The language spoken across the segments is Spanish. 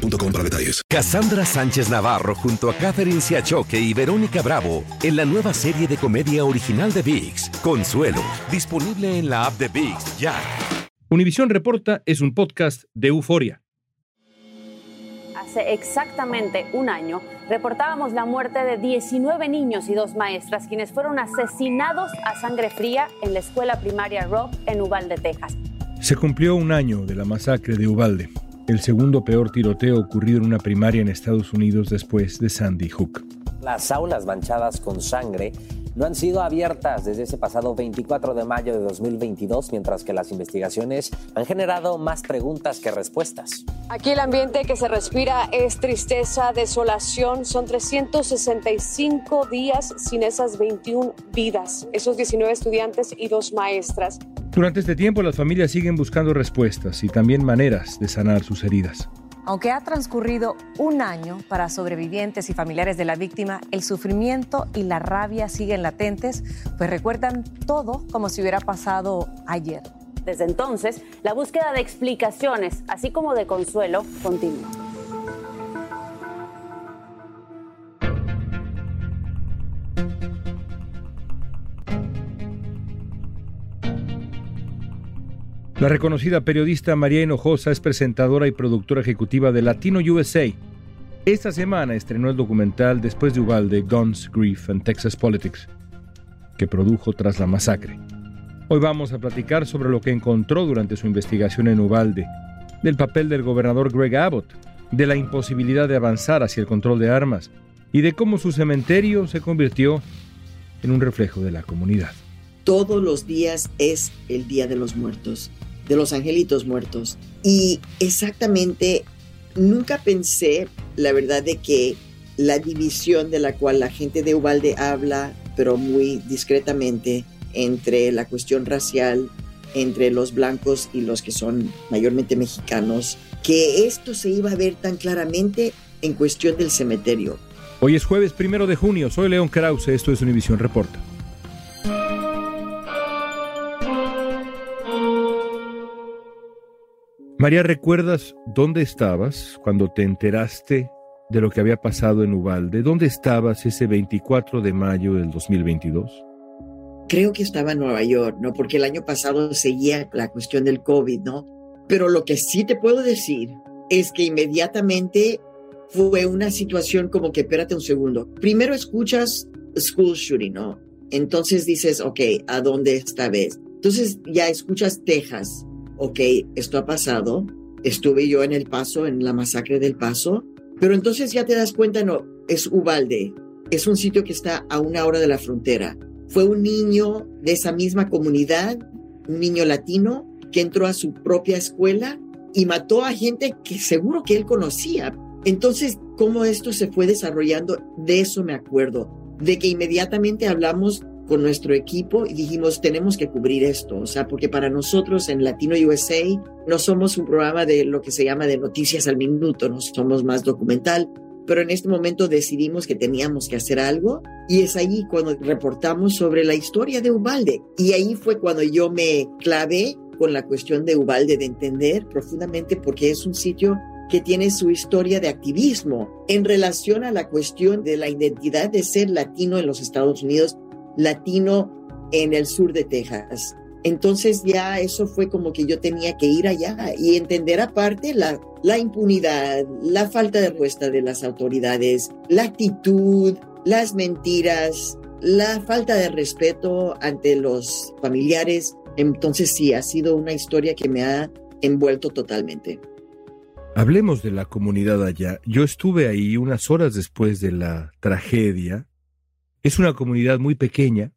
boostmobile.com para detalles. Cassandra Sánchez Navarro junto a Catherine Siachoque y Verónica Bravo en la nueva serie de comedia original de VIX, Consuelo, disponible en la app de VIX ya. Univisión Reporta es un podcast de euforia. Hace exactamente un año reportábamos la muerte de 19 niños y dos maestras quienes fueron asesinados a sangre fría en la escuela primaria Rock en Uvalde, Texas. Se cumplió un año de la masacre de Uvalde el segundo peor tiroteo ocurrido en una primaria en Estados Unidos después de Sandy Hook. Las aulas manchadas con sangre no han sido abiertas desde ese pasado 24 de mayo de 2022, mientras que las investigaciones han generado más preguntas que respuestas. Aquí el ambiente que se respira es tristeza, desolación. Son 365 días sin esas 21 vidas, esos 19 estudiantes y dos maestras. Durante este tiempo las familias siguen buscando respuestas y también maneras de sanar sus heridas. Aunque ha transcurrido un año para sobrevivientes y familiares de la víctima, el sufrimiento y la rabia siguen latentes, pues recuerdan todo como si hubiera pasado ayer. Desde entonces, la búsqueda de explicaciones, así como de consuelo, continúa. La reconocida periodista María Hinojosa es presentadora y productora ejecutiva de Latino USA. Esta semana estrenó el documental Después de Uvalde, Guns, Grief and Texas Politics, que produjo tras la masacre. Hoy vamos a platicar sobre lo que encontró durante su investigación en Uvalde, del papel del gobernador Greg Abbott, de la imposibilidad de avanzar hacia el control de armas y de cómo su cementerio se convirtió en un reflejo de la comunidad. Todos los días es el Día de los Muertos de los angelitos muertos. Y exactamente, nunca pensé, la verdad, de que la división de la cual la gente de Ubalde habla, pero muy discretamente, entre la cuestión racial, entre los blancos y los que son mayormente mexicanos, que esto se iba a ver tan claramente en cuestión del cementerio. Hoy es jueves primero de junio, soy León Krause, esto es Univisión Reporta. María, ¿recuerdas dónde estabas cuando te enteraste de lo que había pasado en Ubalde? ¿Dónde estabas ese 24 de mayo del 2022? Creo que estaba en Nueva York, ¿no? Porque el año pasado seguía la cuestión del COVID, ¿no? Pero lo que sí te puedo decir es que inmediatamente fue una situación como que, espérate un segundo. Primero escuchas school shooting, ¿no? Entonces dices, ok, ¿a dónde esta vez? Entonces ya escuchas Texas, ok, esto ha pasado, estuve yo en el paso, en la masacre del paso, pero entonces ya te das cuenta, no, es Ubalde, es un sitio que está a una hora de la frontera. Fue un niño de esa misma comunidad, un niño latino, que entró a su propia escuela y mató a gente que seguro que él conocía. Entonces, cómo esto se fue desarrollando, de eso me acuerdo, de que inmediatamente hablamos con nuestro equipo y dijimos, tenemos que cubrir esto, o sea, porque para nosotros en Latino USA no somos un programa de lo que se llama de noticias al minuto, no somos más documental, pero en este momento decidimos que teníamos que hacer algo y es ahí cuando reportamos sobre la historia de Ubalde. Y ahí fue cuando yo me clavé con la cuestión de Ubalde de entender profundamente porque es un sitio que tiene su historia de activismo en relación a la cuestión de la identidad de ser latino en los Estados Unidos latino en el sur de Texas. Entonces ya eso fue como que yo tenía que ir allá y entender aparte la, la impunidad, la falta de respuesta de las autoridades, la actitud, las mentiras, la falta de respeto ante los familiares. Entonces sí, ha sido una historia que me ha envuelto totalmente. Hablemos de la comunidad allá. Yo estuve ahí unas horas después de la tragedia es una comunidad muy pequeña,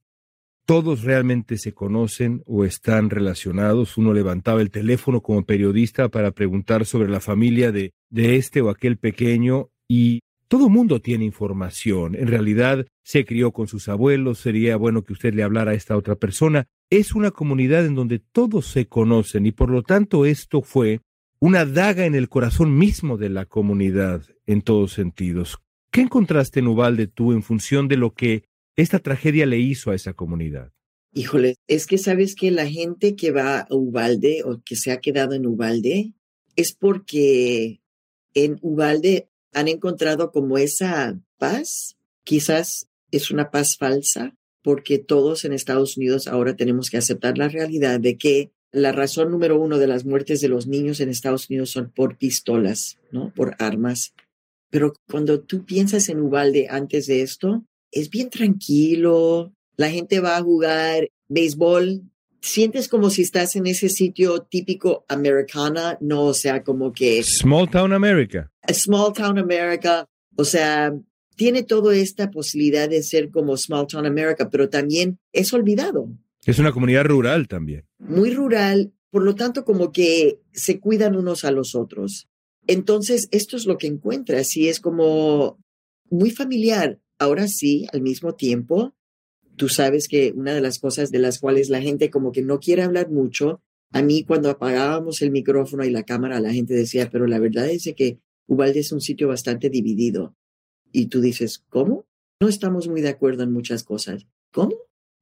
todos realmente se conocen o están relacionados. Uno levantaba el teléfono como periodista para preguntar sobre la familia de, de este o aquel pequeño y todo mundo tiene información. En realidad se crió con sus abuelos, sería bueno que usted le hablara a esta otra persona. Es una comunidad en donde todos se conocen y por lo tanto esto fue una daga en el corazón mismo de la comunidad en todos sentidos. ¿Qué encontraste en Ubalde tú en función de lo que esta tragedia le hizo a esa comunidad? Híjole, es que sabes que la gente que va a Ubalde o que se ha quedado en Ubalde es porque en Ubalde han encontrado como esa paz. Quizás es una paz falsa porque todos en Estados Unidos ahora tenemos que aceptar la realidad de que la razón número uno de las muertes de los niños en Estados Unidos son por pistolas, ¿no? Por armas. Pero cuando tú piensas en Ubalde antes de esto, es bien tranquilo, la gente va a jugar béisbol, sientes como si estás en ese sitio típico americana, no, o sea, como que... Small Town America. Small Town America, o sea, tiene toda esta posibilidad de ser como Small Town America, pero también es olvidado. Es una comunidad rural también. Muy rural, por lo tanto, como que se cuidan unos a los otros. Entonces, esto es lo que encuentras y es como muy familiar. Ahora sí, al mismo tiempo, tú sabes que una de las cosas de las cuales la gente como que no quiere hablar mucho, a mí cuando apagábamos el micrófono y la cámara, la gente decía, pero la verdad es que Ubalde es un sitio bastante dividido. Y tú dices, ¿cómo? No estamos muy de acuerdo en muchas cosas. ¿Cómo?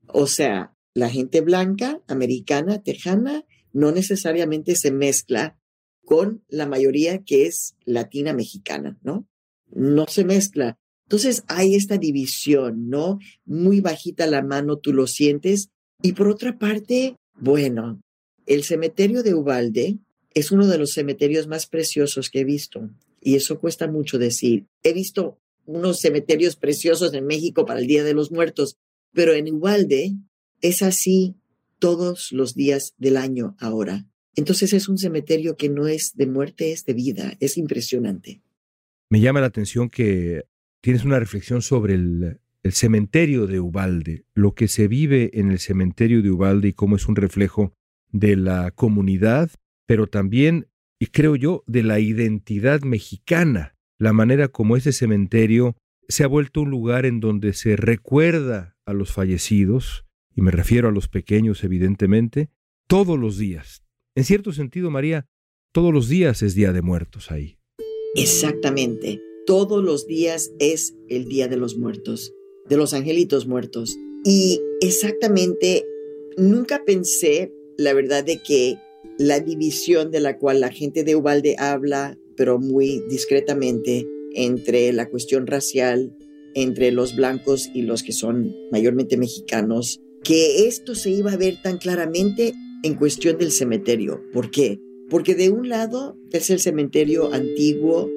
O sea, la gente blanca, americana, tejana, no necesariamente se mezcla con la mayoría que es latina mexicana, ¿no? No se mezcla. Entonces hay esta división, ¿no? Muy bajita la mano, tú lo sientes. Y por otra parte, bueno, el cementerio de Ubalde es uno de los cementerios más preciosos que he visto. Y eso cuesta mucho decir. He visto unos cementerios preciosos en México para el Día de los Muertos, pero en Ubalde es así todos los días del año ahora. Entonces es un cementerio que no es de muerte, es de vida. Es impresionante. Me llama la atención que tienes una reflexión sobre el, cementerio de Ubalde, lo que se vive en el cementerio de Ubalde y cómo es un reflejo de la comunidad, pero también, y creo yo, de la identidad mexicana, la manera como ese cementerio se ha vuelto un lugar en donde se recuerda a los fallecidos, y me refiero a los pequeños evidentemente, todos los días. En cierto sentido, María, todos los días es Día de Muertos ahí. Exactamente todos los días es el Día de los Muertos, de los angelitos muertos. Y exactamente, nunca pensé, la verdad, de que la división de la cual la gente de Ubalde habla, pero muy discretamente, entre la cuestión racial, entre los blancos y los que son mayormente mexicanos, que esto se iba a ver tan claramente en cuestión del cementerio. ¿Por qué? Porque de un lado es el cementerio antiguo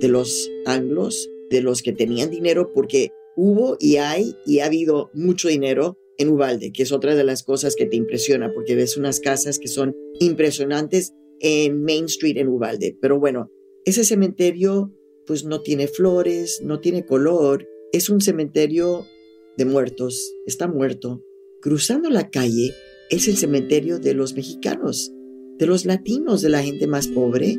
de los anglos, de los que tenían dinero, porque hubo y hay y ha habido mucho dinero en Ubalde, que es otra de las cosas que te impresiona, porque ves unas casas que son impresionantes en Main Street en Ubalde. Pero bueno, ese cementerio pues no tiene flores, no tiene color, es un cementerio de muertos, está muerto. Cruzando la calle es el cementerio de los mexicanos, de los latinos, de la gente más pobre,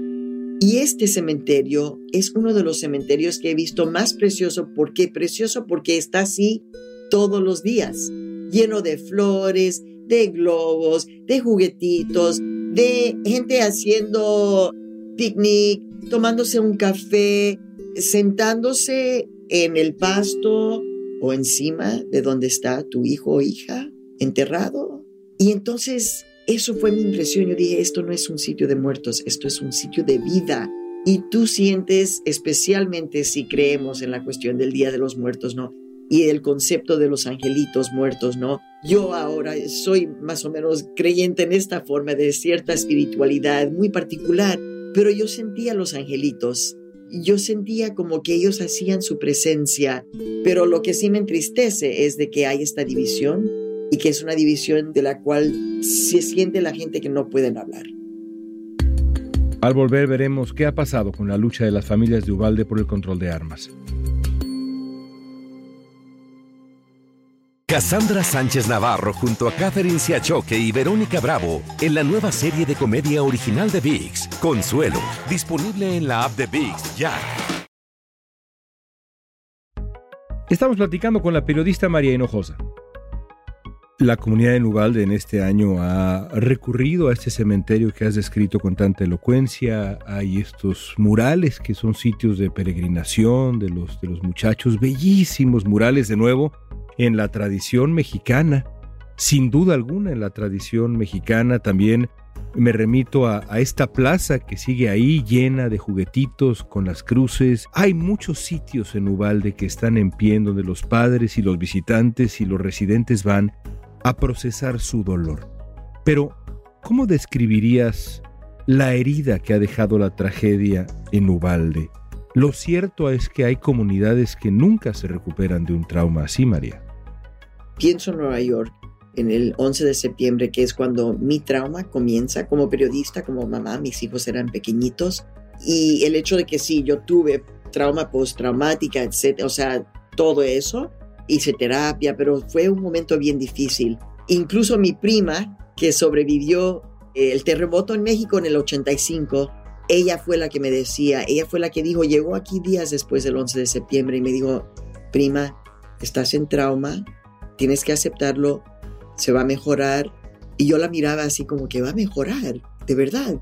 y este cementerio es uno de los cementerios que he visto más precioso. ¿Por qué precioso? Porque está así todos los días, lleno de flores, de globos, de juguetitos, de gente haciendo picnic, tomándose un café, sentándose en el pasto o encima de donde está tu hijo o hija enterrado. Y entonces eso fue mi impresión. Yo dije, esto no es un sitio de muertos, esto es un sitio de vida. Y tú sientes, especialmente si creemos en la cuestión del Día de los Muertos, ¿no? Y el concepto de los angelitos muertos, ¿no? Yo ahora soy más o menos creyente en esta forma de cierta espiritualidad muy particular, pero yo sentía los angelitos. Yo sentía como que ellos hacían su presencia, pero lo que sí me entristece es de que hay esta división y que es una división de la cual se siente la gente que no pueden hablar. Al volver veremos qué ha pasado con la lucha de las familias de Ubalde por el control de armas. Cassandra Sánchez Navarro junto a Catherine Siachoque y Verónica Bravo en la nueva serie de comedia original de VIX, Consuelo, disponible en la app de VIX ya. Estamos platicando con la periodista María Hinojosa. La comunidad de Nubalde en este año ha recurrido a este cementerio que has descrito con tanta elocuencia. Hay estos murales que son sitios de peregrinación de los, de los muchachos, bellísimos murales de nuevo en la tradición mexicana. Sin duda alguna en la tradición mexicana también me remito a, esta plaza que sigue ahí llena de juguetitos con las cruces. Hay muchos sitios en Ubalde que están en pie donde los padres y los visitantes y los residentes van a procesar su dolor. Pero, ¿cómo describirías la herida que ha dejado la tragedia en Ubalde? Lo cierto es que hay comunidades que nunca se recuperan de un trauma así, María. Pienso en Nueva York en el 11 de septiembre, que es cuando mi trauma comienza como periodista, como mamá, mis hijos eran pequeñitos, y el hecho de que sí, yo tuve trauma postraumática, etc., o sea, todo eso, hice terapia, pero fue un momento bien difícil. Incluso mi prima, que sobrevivió eh, el terremoto en México en el 85, ella fue la que me decía, ella fue la que dijo, llegó aquí días después del 11 de septiembre y me dijo, prima, estás en trauma, tienes que aceptarlo, se va a mejorar. Y yo la miraba así como que va a mejorar, de verdad.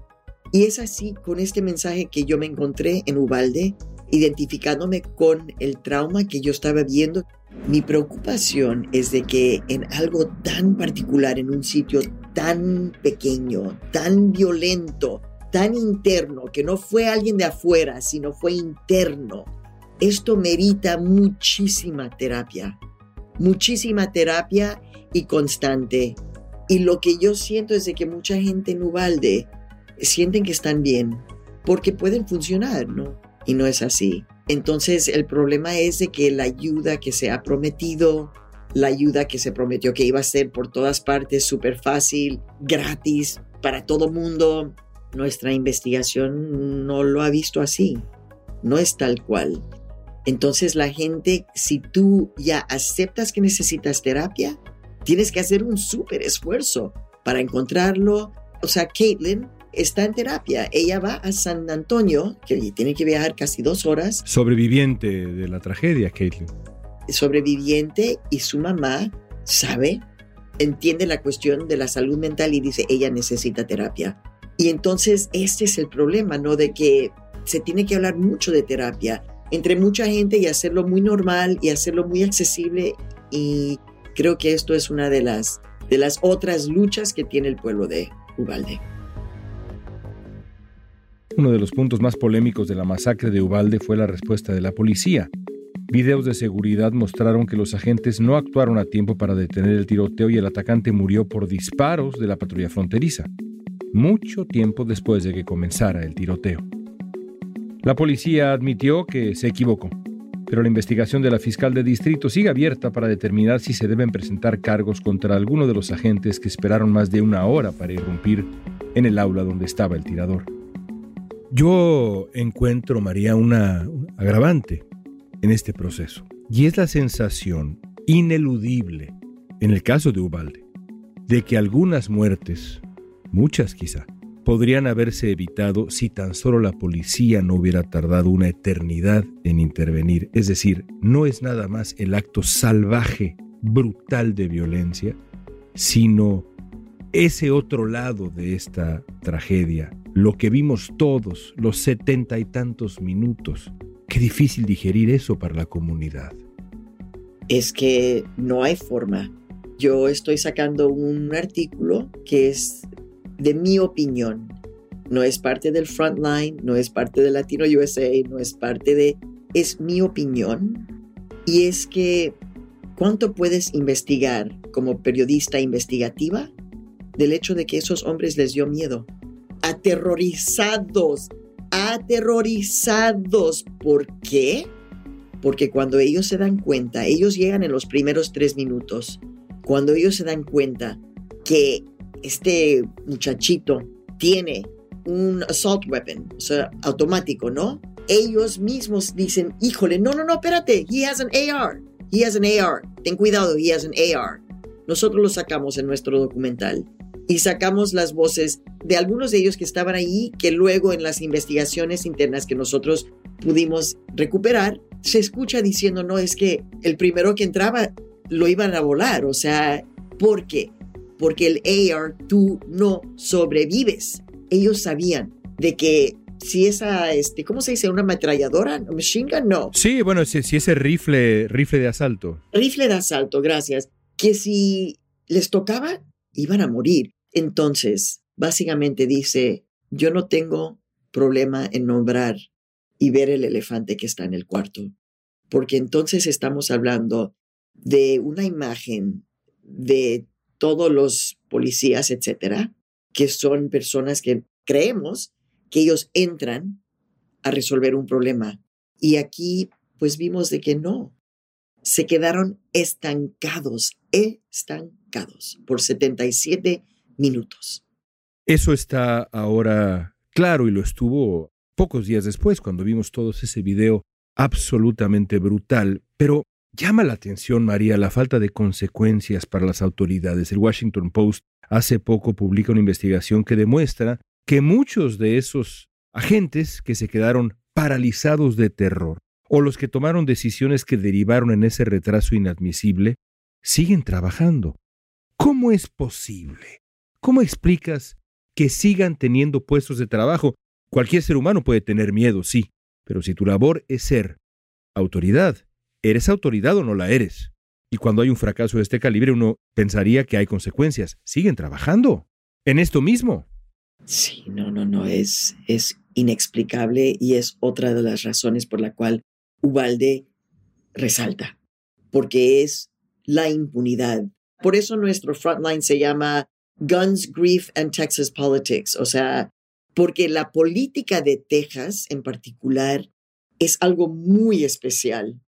Y es así con este mensaje que yo me encontré en Ubalde, identificándome con el trauma que yo estaba viendo. Mi preocupación es de que en algo tan particular, en un sitio tan pequeño, tan violento, tan interno, que no fue alguien de afuera, sino fue interno, esto merita muchísima terapia, muchísima terapia y constante. Y lo que yo siento es de que mucha gente en Ubalde sienten que están bien porque pueden funcionar, ¿no? Y no es así. Entonces el problema es de que la ayuda que se ha prometido, la ayuda que se prometió que iba a ser por todas partes súper fácil, gratis, para todo mundo, nuestra investigación no lo ha visto así. No es tal cual. Entonces la gente, si tú ya aceptas que necesitas terapia, tienes que hacer un súper esfuerzo para encontrarlo. O sea, Caitlin está en terapia. Ella va a San Antonio, que tiene que viajar casi dos horas. Sobreviviente de la tragedia, Caitlin. Sobreviviente y su mamá sabe, entiende la cuestión de la salud mental y dice, ella necesita terapia. Y entonces este es el problema, ¿no? De que se tiene que hablar mucho de terapia entre mucha gente y hacerlo muy normal y hacerlo muy accesible y creo que esto es una de las, de las otras luchas que tiene el pueblo de Ubalde. Uno de los puntos más polémicos de la masacre de Ubalde fue la respuesta de la policía. Videos de seguridad mostraron que los agentes no actuaron a tiempo para detener el tiroteo y el atacante murió por disparos de la patrulla fronteriza, mucho tiempo después de que comenzara el tiroteo. La policía admitió que se equivocó, pero la investigación de la fiscal de distrito sigue abierta para determinar si se deben presentar cargos contra alguno de los agentes que esperaron más de una hora para irrumpir en el aula donde estaba el tirador. Yo encuentro, María, una agravante en este proceso, y es la sensación ineludible, en el caso de Ubalde, de que algunas muertes, muchas quizá, podrían haberse evitado si tan solo la policía no hubiera tardado una eternidad en intervenir. Es decir, no es nada más el acto salvaje, brutal de violencia, sino ese otro lado de esta tragedia, lo que vimos todos, los setenta y tantos minutos. Qué difícil digerir eso para la comunidad. Es que no hay forma. Yo estoy sacando un artículo que es de mi opinión. No es parte del Frontline, no es parte de Latino USA, no es parte de... Es mi opinión. Y es que, ¿cuánto puedes investigar como periodista investigativa del hecho de que esos hombres les dio miedo? Aterrorizados, aterrorizados. ¿Por qué? Porque cuando ellos se dan cuenta, ellos llegan en los primeros tres minutos, cuando ellos se dan cuenta que este muchachito tiene un assault weapon, o sea, automático, ¿no? Ellos mismos dicen, híjole, no, no, no, espérate, he has an AR, he has an AR, ten cuidado, he has an AR. Nosotros lo sacamos en nuestro documental y sacamos las voces de algunos de ellos que estaban ahí, que luego en las investigaciones internas que nosotros pudimos recuperar, se escucha diciendo, no, es que el primero que entraba lo iban a volar, o sea, ¿por qué? Porque el AR tú no sobrevives. Ellos sabían de que si esa, este, ¿cómo se dice? ¿Una ametralladora? ¿Machine gun? No. Sí, bueno, si, si ese rifle, rifle de asalto. Rifle de asalto, gracias. Que si les tocaba, iban a morir. Entonces, básicamente dice, yo no tengo problema en nombrar y ver el elefante que está en el cuarto, porque entonces estamos hablando de una imagen de todos los policías, etcétera, que son personas que creemos que ellos entran a resolver un problema. Y aquí, pues vimos de que no. Se quedaron estancados, estancados por 77 minutos. Eso está ahora claro y lo estuvo pocos días después cuando vimos todos ese video absolutamente brutal. Pero llama la atención, María, la falta de consecuencias para las autoridades. El Washington Post hace poco publica una investigación que demuestra que muchos de esos agentes que se quedaron paralizados de terror o los que tomaron decisiones que derivaron en ese retraso inadmisible, siguen trabajando. ¿Cómo es posible? ¿Cómo explicas que sigan teniendo puestos de trabajo? Cualquier ser humano puede tener miedo, sí, pero si tu labor es ser autoridad, ¿eres autoridad o no la eres? Y cuando hay un fracaso de este calibre, uno pensaría que hay consecuencias. Siguen trabajando en esto mismo. Sí, no, no, no, es, es inexplicable y es otra de las razones por la cual Ubalde resalta, porque es la impunidad. Por eso nuestro frontline se llama Guns, Grief and Texas Politics. O sea, porque la política de Texas en particular es algo muy especial.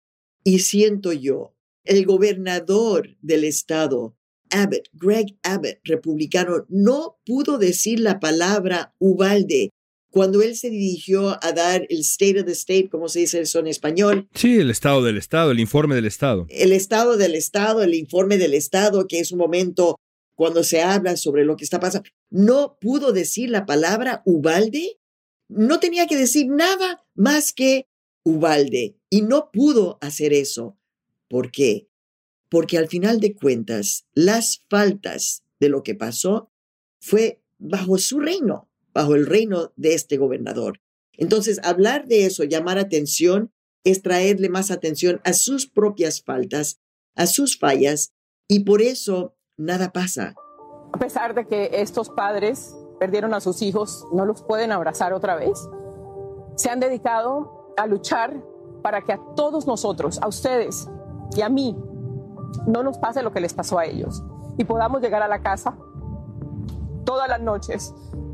Y siento yo, el gobernador del estado, Abbott, Greg Abbott, republicano, no pudo decir la palabra Ubalde cuando él se dirigió a dar el State of the State, como se dice eso en español. Sí, el estado del estado, el informe del estado. El estado del estado, el informe del estado, que es un momento cuando se habla sobre lo que está pasando, no pudo decir la palabra Ubalde, no tenía que decir nada más que Ubalde y no pudo hacer eso. ¿Por qué? Porque al final de cuentas, las faltas de lo que pasó fue bajo su reino, bajo el reino de este gobernador. Entonces, hablar de eso, llamar atención, es traerle más atención a sus propias faltas, a sus fallas, y por eso nada pasa. A pesar de que estos padres perdieron a sus hijos, no los pueden abrazar otra vez. Se han dedicado a luchar para que a todos nosotros, a ustedes y a mí, no nos pase lo que les pasó a ellos y podamos llegar a la casa todas las noches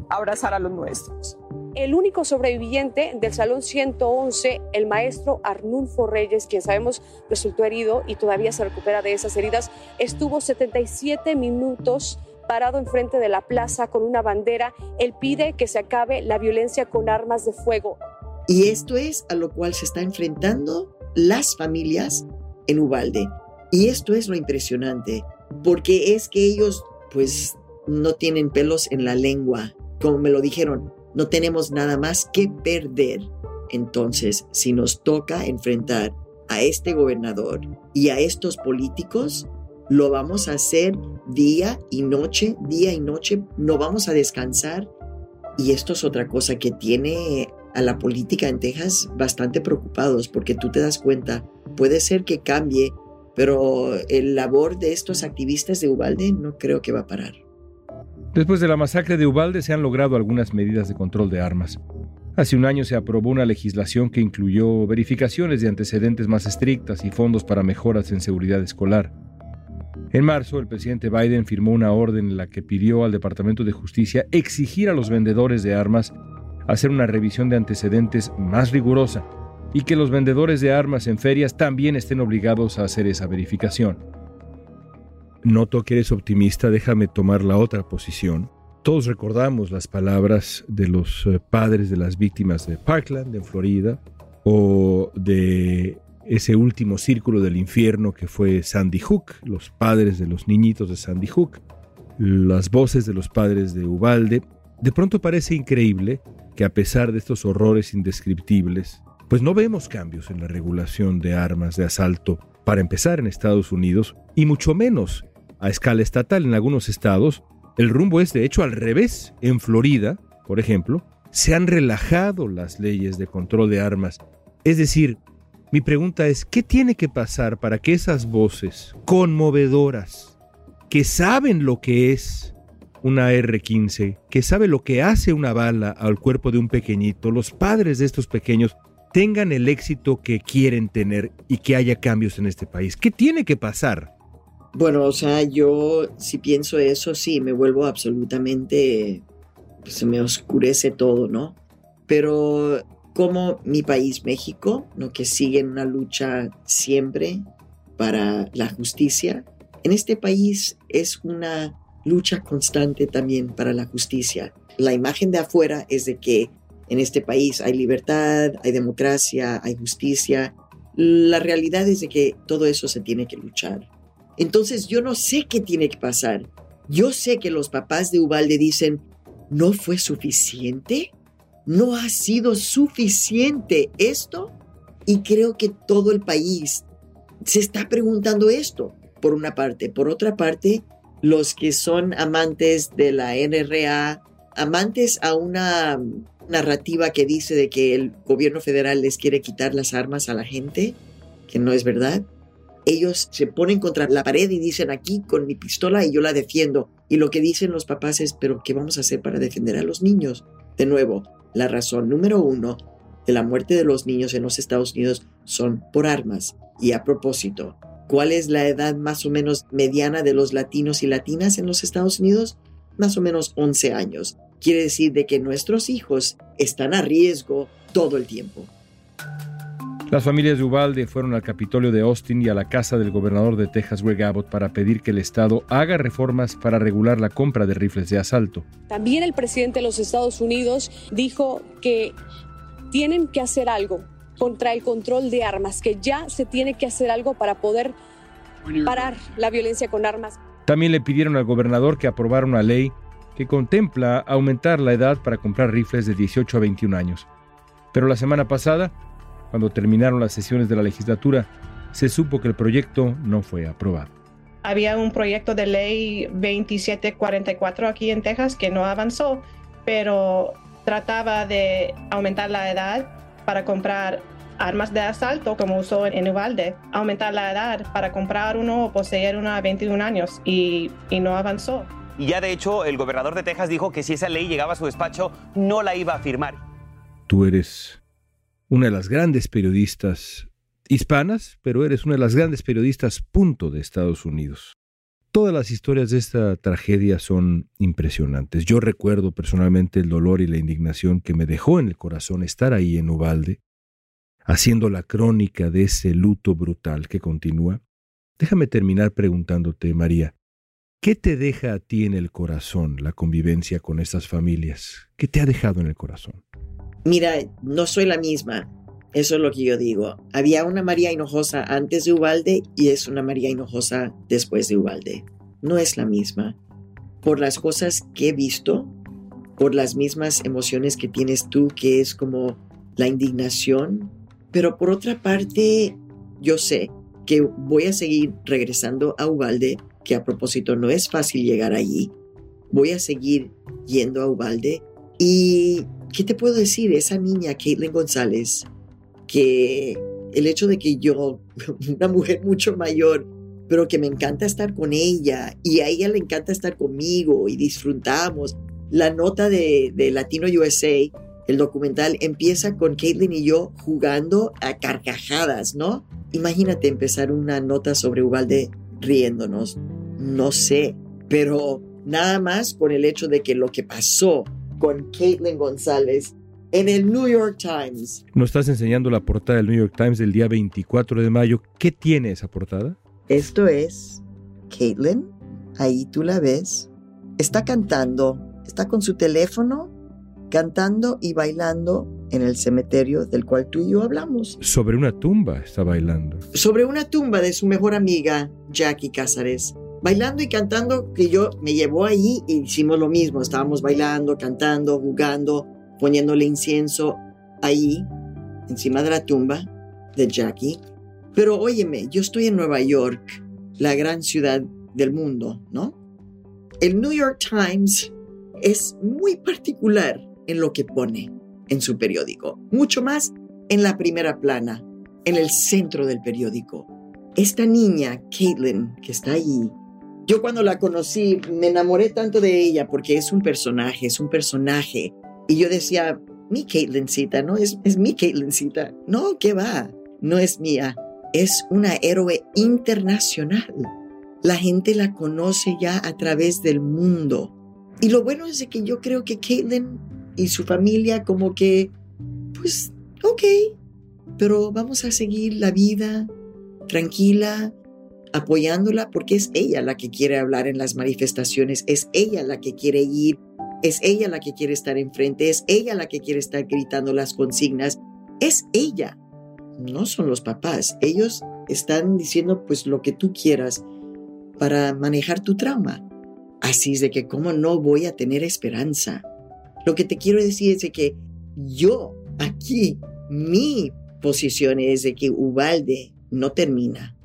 abrazar a los nuestros. El único sobreviviente del Salón 111, el maestro Arnulfo Reyes, quien sabemos resultó herido y todavía se recupera de esas heridas, estuvo 77 minutos parado enfrente de la plaza con una bandera. Él pide que se acabe la violencia con armas de fuego. Y esto es a lo cual se está enfrentando las familias en Ubalde. Y esto es lo impresionante, porque es que ellos pues no tienen pelos en la lengua, como me lo dijeron no tenemos nada más que perder. Entonces, si nos toca enfrentar a este gobernador y a estos políticos, lo vamos a hacer día y noche, día y noche, no vamos a descansar. Y esto es otra cosa que tiene a la política en Texas bastante preocupados, porque tú te das cuenta, puede ser que cambie, pero el labor de estos activistas de Ubalde no creo que va a parar. Después de la masacre de Ubalde se han logrado algunas medidas de control de armas. Hace un año se aprobó una legislación que incluyó verificaciones de antecedentes más estrictas y fondos para mejoras en seguridad escolar. En marzo, el presidente Biden firmó una orden en la que pidió al Departamento de Justicia exigir a los vendedores de armas hacer una revisión de antecedentes más rigurosa y que los vendedores de armas en ferias también estén obligados a hacer esa verificación. Noto que eres optimista, déjame tomar la otra posición. Todos recordamos las palabras de los eh, padres de las víctimas de Parkland, en Florida, o de ese último círculo del infierno que fue Sandy Hook, los padres de los niñitos de Sandy Hook, las voces de los padres de Ubalde, de pronto parece increíble que a pesar de estos horrores indescriptibles, pues no vemos cambios en la regulación de armas de asalto para empezar en Estados Unidos y mucho menos a escala estatal en algunos estados. El rumbo es de hecho al revés. En Florida, por ejemplo, se han relajado las leyes de control de armas. Es decir, mi pregunta es, ¿qué tiene que pasar para que esas voces conmovedoras, que saben lo que es una R-15, que sabe lo que hace una bala al cuerpo de un pequeñito, los padres de estos pequeños, tengan el éxito que quieren tener y que haya cambios en este país? ¿Qué tiene que pasar? Bueno, o sea, yo si pienso eso, sí, me vuelvo absolutamente, pues, se me oscurece todo, ¿no? Pero como mi país, México, ¿no? que sigue en una lucha siempre para la justicia, en este país es una lucha constante también para la justicia. La imagen de afuera es de que en este país hay libertad, hay democracia, hay justicia. La realidad es de que todo eso se tiene que luchar. Entonces yo no sé qué tiene que pasar. Yo sé que los papás de Ubalde dicen, ¿no fue suficiente? no ha sido suficiente esto y creo que todo el país se está preguntando esto, por una parte. Por otra parte, los que son amantes de la NRA, amantes a una narrativa que dice de que el gobierno federal les quiere quitar las armas a la gente, que no es verdad. Ellos se ponen contra la pared y dicen aquí con mi pistola y yo la defiendo. Y lo que dicen los papás es, pero ¿qué vamos a hacer para defender a los niños? De nuevo, la razón número uno de la muerte de los niños en los Estados Unidos son por armas. Y a propósito, ¿cuál es la edad más o menos mediana de los latinos y latinas en los Estados Unidos? Más o menos 11 años. Quiere decir de que nuestros hijos están a riesgo todo el tiempo. Las familias de Ubalde fueron al Capitolio de Austin y a la casa del gobernador de Texas, Greg Abbott, para pedir que el Estado haga reformas para regular la compra de rifles de asalto. También el presidente de los Estados Unidos dijo que tienen que hacer algo contra el control de armas, que ya se tiene que hacer algo para poder parar la violencia con armas. También le pidieron al gobernador que aprobara una ley que contempla aumentar la edad para comprar rifles de 18 a 21 años. Pero la semana pasada, cuando terminaron las sesiones de la legislatura, se supo que el proyecto no fue aprobado. Había un proyecto de ley 2744 aquí en Texas que no avanzó, pero trataba de aumentar la edad para comprar armas de asalto como usó en Uvalde, aumentar la edad para comprar uno o poseer uno a 21 años y, y no avanzó. Y ya de hecho el gobernador de Texas dijo que si esa ley llegaba a su despacho no la iba a firmar. Tú eres una de las grandes periodistas hispanas, pero eres una de las grandes periodistas punto de Estados Unidos. Todas las historias de esta tragedia son impresionantes. Yo recuerdo personalmente el dolor y la indignación que me dejó en el corazón estar ahí en Ubalde, haciendo la crónica de ese luto brutal que continúa. Déjame terminar preguntándote, María, ¿qué te deja a ti en el corazón la convivencia con estas familias? ¿Qué te ha dejado en el corazón? Mira, no soy la misma. Eso es lo que yo digo. Había una María Hinojosa antes de Ubalde y es una María Hinojosa después de Ubalde. No es la misma. Por las cosas que he visto, por las mismas emociones que tienes tú, que es como la indignación. Pero por otra parte, yo sé que voy a seguir regresando a Ubalde, que a propósito no es fácil llegar allí. Voy a seguir yendo a Ubalde y ¿qué te puedo decir? Esa niña, Caitlin González, que el hecho de que yo, una mujer mucho mayor, pero que me encanta estar con ella y a ella le encanta estar conmigo y disfrutamos. La nota de, de Latino USA, el documental, empieza con Caitlin y yo jugando a carcajadas, ¿no? Imagínate empezar una nota sobre Ubalde riéndonos. No sé, pero nada más con el hecho de que lo que pasó con Caitlin González en el New York Times. Nos estás enseñando la portada del New York Times del día 24 de mayo. ¿Qué tiene esa portada? Esto es Caitlin. Ahí tú la ves. Está cantando. Está con su teléfono cantando y bailando en el cementerio del cual tú y yo hablamos. Sobre una tumba está bailando. Sobre una tumba de su mejor amiga, Jackie Cázares. Bailando y cantando, que yo me llevó ahí y hicimos lo mismo. Estábamos bailando, cantando, jugando, poniéndole incienso ahí, encima de la tumba de Jackie. Pero óyeme, yo estoy en Nueva York, la gran ciudad del mundo, ¿no? El New York Times es muy particular en lo que pone en su periódico, mucho más en la primera plana, en el centro del periódico. Esta niña, Caitlin, que está ahí, yo cuando la conocí me enamoré tanto de ella porque es un personaje, es un personaje. Y yo decía, mi Caitlincita, no es, es mi Caitlincita. No, ¿qué va? No es mía. Es una héroe internacional. La gente la conoce ya a través del mundo. Y lo bueno es que yo creo que Caitlin y su familia como que, pues, ok, pero vamos a seguir la vida tranquila, apoyándola porque es ella la que quiere hablar en las manifestaciones, es ella la que quiere ir, es ella la que quiere estar enfrente, es ella la que quiere estar gritando las consignas, es ella, no son los papás, ellos están diciendo pues lo que tú quieras para manejar tu trauma. Así es de que cómo no voy a tener esperanza. Lo que te quiero decir es de que yo aquí, mi posición es de que Ubalde no termina.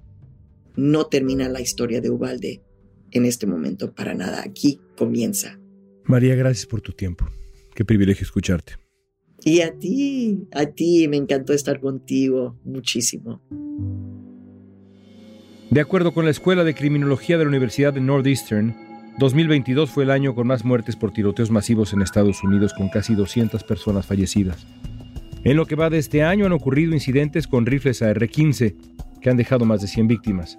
No termina la historia de Ubalde en este momento para nada. Aquí comienza. María, gracias por tu tiempo. Qué privilegio escucharte. Y a ti, a ti, me encantó estar contigo muchísimo. De acuerdo con la Escuela de Criminología de la Universidad de Northeastern, 2022 fue el año con más muertes por tiroteos masivos en Estados Unidos, con casi 200 personas fallecidas. En lo que va de este año han ocurrido incidentes con rifles AR-15 que han dejado más de 100 víctimas.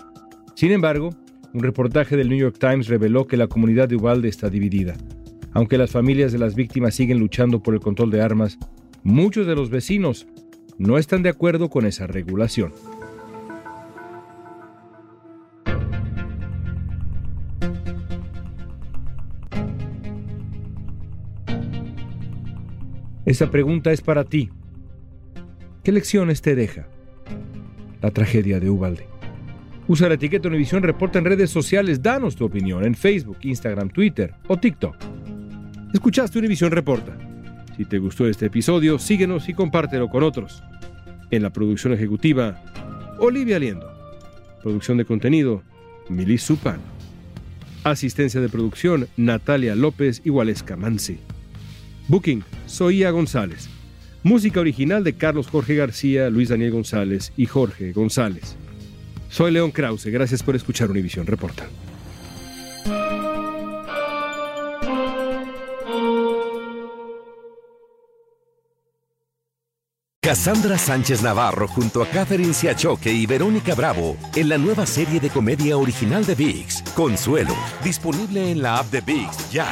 Sin embargo, un reportaje del New York Times reveló que la comunidad de Uvalde está dividida. Aunque las familias de las víctimas siguen luchando por el control de armas, muchos de los vecinos no están de acuerdo con esa regulación. Esta pregunta es para ti. ¿Qué lecciones te deja la tragedia de Ubalde? Usa la etiqueta Univisión Reporta en redes sociales. Danos tu opinión en Facebook, Instagram, Twitter o TikTok. Escuchaste Univisión Reporta. Si te gustó este episodio, síguenos y compártelo con otros. En la producción ejecutiva, Olivia Liendo. Producción de contenido, Milis Supan. Asistencia de producción, Natalia López y Mansi. Booking, Soía González. Música original de Carlos Jorge García, Luis Daniel González y Jorge González. Soy León Krause, gracias por escuchar Univisión Reporta. Cassandra Sánchez Navarro junto a Catherine Siachoque y Verónica Bravo en la nueva serie de comedia original de VIX, Consuelo, disponible en la app de VIX ya.